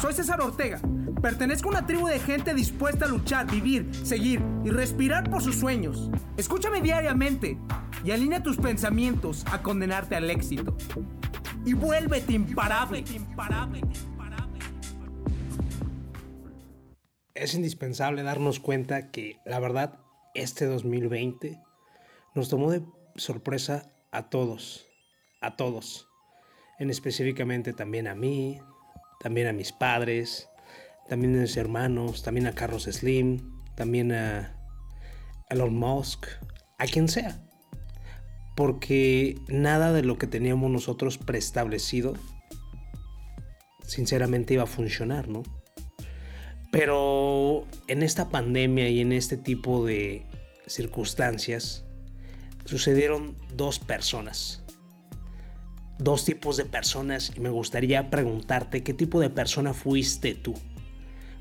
Soy César Ortega. Pertenezco a una tribu de gente dispuesta a luchar, vivir, seguir y respirar por sus sueños. Escúchame diariamente y alinea tus pensamientos a condenarte al éxito. Y vuélvete imparable. Es indispensable darnos cuenta que, la verdad, este 2020 nos tomó de sorpresa a todos, a todos, en específicamente también a mí, también a mis padres, también a mis hermanos, también a Carlos Slim, también a Elon Musk, a quien sea. Porque nada de lo que teníamos nosotros preestablecido, sinceramente iba a funcionar, ¿no? Pero en esta pandemia y en este tipo de circunstancias, sucedieron dos personas dos tipos de personas y me gustaría preguntarte qué tipo de persona fuiste tú.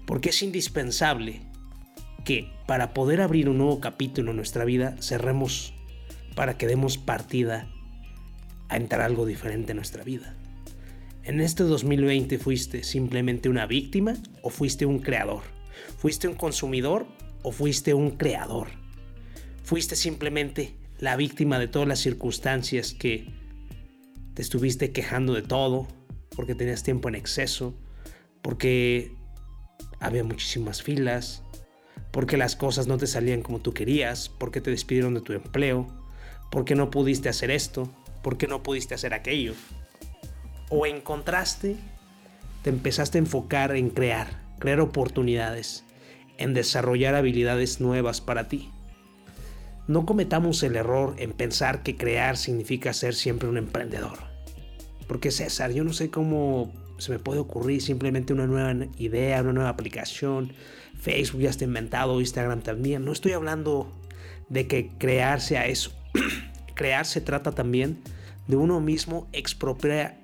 Porque es indispensable que para poder abrir un nuevo capítulo en nuestra vida cerremos para que demos partida a entrar algo diferente en nuestra vida. En este 2020 fuiste simplemente una víctima o fuiste un creador. Fuiste un consumidor o fuiste un creador. Fuiste simplemente la víctima de todas las circunstancias que te estuviste quejando de todo, porque tenías tiempo en exceso, porque había muchísimas filas, porque las cosas no te salían como tú querías, porque te despidieron de tu empleo, porque no pudiste hacer esto, porque no pudiste hacer aquello. O encontraste, te empezaste a enfocar en crear, crear oportunidades, en desarrollar habilidades nuevas para ti. No cometamos el error en pensar que crear significa ser siempre un emprendedor. Porque César, yo no sé cómo se me puede ocurrir simplemente una nueva idea, una nueva aplicación. Facebook ya está inventado, Instagram también. No estoy hablando de que crear sea eso. crear se trata también de uno mismo expropiar,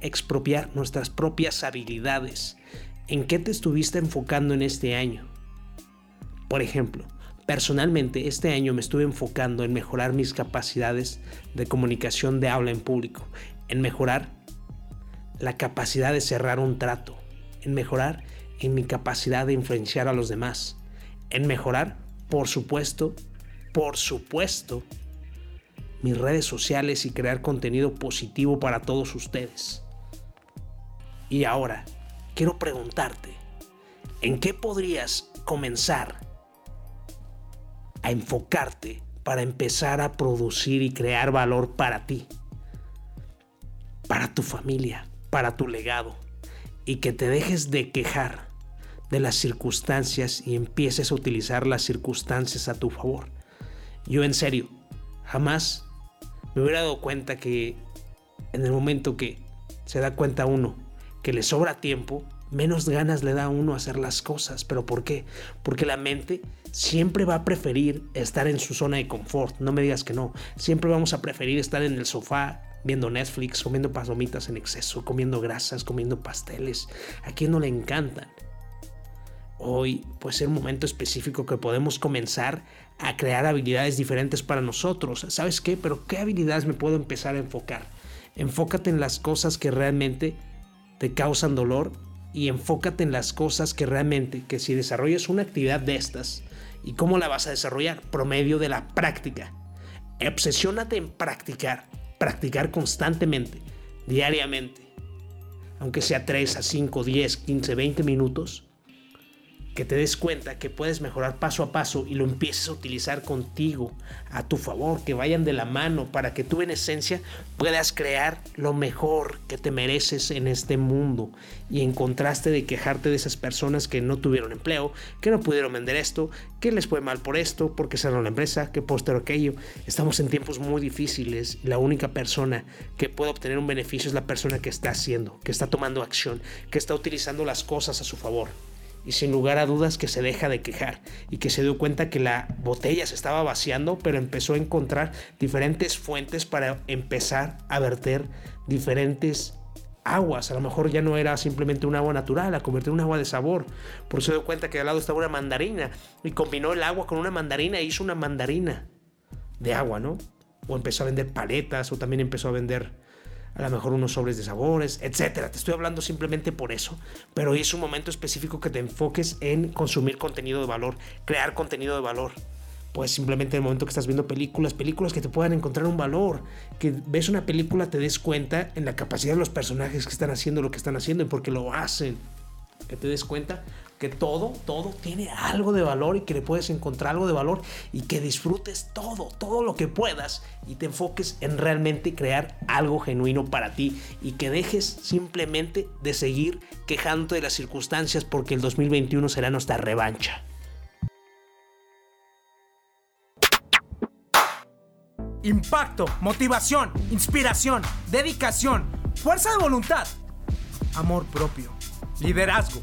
expropiar nuestras propias habilidades. ¿En qué te estuviste enfocando en este año? Por ejemplo, Personalmente, este año me estuve enfocando en mejorar mis capacidades de comunicación de habla en público, en mejorar la capacidad de cerrar un trato, en mejorar en mi capacidad de influenciar a los demás, en mejorar, por supuesto, por supuesto, mis redes sociales y crear contenido positivo para todos ustedes. Y ahora, quiero preguntarte, ¿en qué podrías comenzar a enfocarte para empezar a producir y crear valor para ti, para tu familia, para tu legado, y que te dejes de quejar de las circunstancias y empieces a utilizar las circunstancias a tu favor. Yo en serio, jamás me hubiera dado cuenta que en el momento que se da cuenta uno que le sobra tiempo, menos ganas le da a uno hacer las cosas. ¿Pero por qué? Porque la mente siempre va a preferir estar en su zona de confort. No me digas que no. Siempre vamos a preferir estar en el sofá viendo Netflix, comiendo palomitas en exceso, comiendo grasas, comiendo pasteles. ¿A quién no le encantan? Hoy puede ser un momento específico que podemos comenzar a crear habilidades diferentes para nosotros. ¿Sabes qué? Pero ¿qué habilidades me puedo empezar a enfocar? Enfócate en las cosas que realmente te causan dolor y enfócate en las cosas que realmente, que si desarrollas una actividad de estas, ¿y cómo la vas a desarrollar? Promedio de la práctica. Obsesiónate en practicar, practicar constantemente, diariamente, aunque sea 3 a 5, 10, 15, 20 minutos, que te des cuenta que puedes mejorar paso a paso y lo empieces a utilizar contigo a tu favor, que vayan de la mano para que tú en esencia puedas crear lo mejor que te mereces en este mundo y en contraste de quejarte de esas personas que no tuvieron empleo, que no pudieron vender esto, que les fue mal por esto, porque cerraron la empresa, que posterior aquello. Estamos en tiempos muy difíciles la única persona que puede obtener un beneficio es la persona que está haciendo, que está tomando acción, que está utilizando las cosas a su favor y sin lugar a dudas que se deja de quejar y que se dio cuenta que la botella se estaba vaciando, pero empezó a encontrar diferentes fuentes para empezar a verter diferentes aguas. A lo mejor ya no era simplemente un agua natural, a convertir en un agua de sabor. Por eso se dio cuenta que al lado estaba una mandarina y combinó el agua con una mandarina e hizo una mandarina de agua, ¿no? O empezó a vender paletas o también empezó a vender a lo mejor unos sobres de sabores, etcétera. Te estoy hablando simplemente por eso, pero es un momento específico que te enfoques en consumir contenido de valor, crear contenido de valor. Pues simplemente en el momento que estás viendo películas, películas que te puedan encontrar un valor, que ves una película te des cuenta en la capacidad de los personajes que están haciendo lo que están haciendo y porque lo hacen. Que te des cuenta que todo, todo tiene algo de valor y que le puedes encontrar algo de valor y que disfrutes todo, todo lo que puedas y te enfoques en realmente crear algo genuino para ti y que dejes simplemente de seguir quejándote de las circunstancias porque el 2021 será nuestra revancha. Impacto, motivación, inspiración, dedicación, fuerza de voluntad, amor propio, liderazgo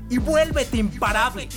y vuélvete imparable.